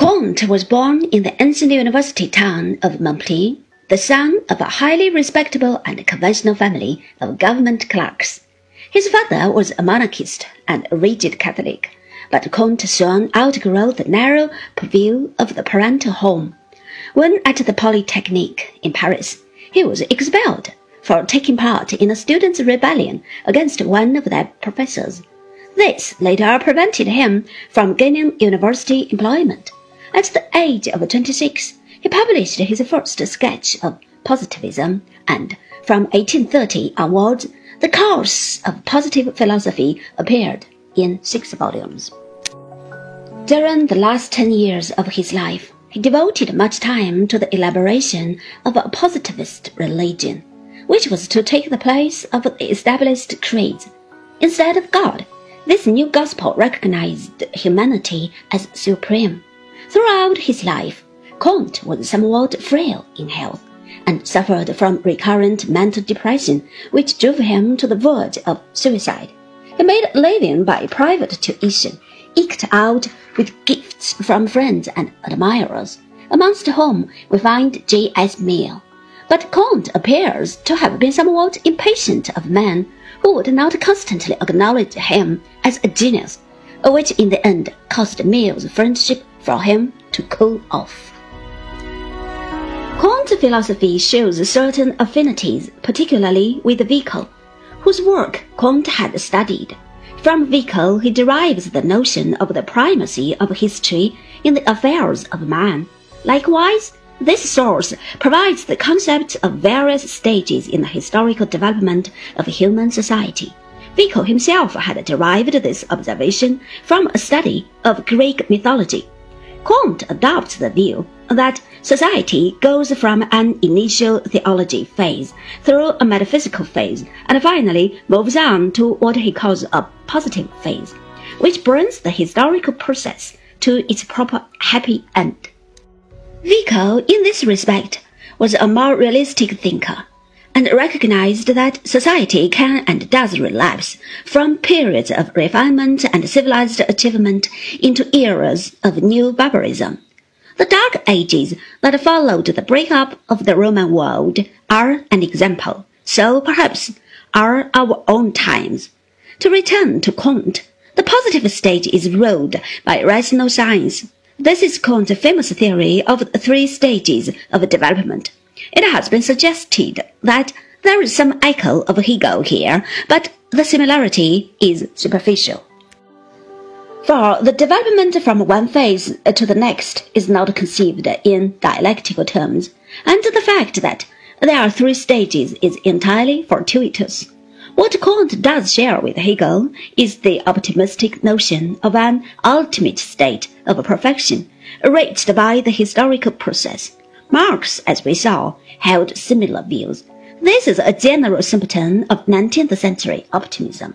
Comte was born in the ancient university town of Montpellier, the son of a highly respectable and conventional family of government clerks. His father was a monarchist and a rigid Catholic, but Comte soon outgrew the narrow purview of the parental home. When at the Polytechnique in Paris, he was expelled for taking part in a students' rebellion against one of their professors. This later prevented him from gaining university employment. At the age of 26, he published his first sketch of positivism, and from 1830 onwards, the course of positive philosophy appeared in six volumes. During the last ten years of his life, he devoted much time to the elaboration of a positivist religion, which was to take the place of the established creeds. Instead of God, this new gospel recognized humanity as supreme. Throughout his life, Comte was somewhat frail in health and suffered from recurrent mental depression, which drove him to the verge of suicide. He made a living by private tuition, eked out with gifts from friends and admirers, amongst whom we find J. S. Mill. But Comte appears to have been somewhat impatient of men who would not constantly acknowledge him as a genius, which in the end caused Mill's friendship for him to cool off. Comte's philosophy shows certain affinities, particularly with Vico, whose work Comte had studied. From Vico, he derives the notion of the primacy of history in the affairs of man. Likewise, this source provides the concept of various stages in the historical development of human society. Vico himself had derived this observation from a study of Greek mythology. Comte adopts the view that society goes from an initial theology phase through a metaphysical phase and finally moves on to what he calls a positive phase, which brings the historical process to its proper happy end. Vico, in this respect, was a more realistic thinker and recognized that society can and does relapse from periods of refinement and civilized achievement into eras of new barbarism. The Dark Ages that followed the breakup of the Roman world are an example, so perhaps are our own times. To return to Comte, the positive stage is ruled by rational science. This is Comte's famous theory of the three stages of development. It has been suggested that there is some echo of Hegel here, but the similarity is superficial. For the development from one phase to the next is not conceived in dialectical terms, and the fact that there are three stages is entirely fortuitous. What Comte does share with Hegel is the optimistic notion of an ultimate state of perfection, reached by the historical process. Marx, as we saw, held similar views. This is a general symptom of 19th century optimism.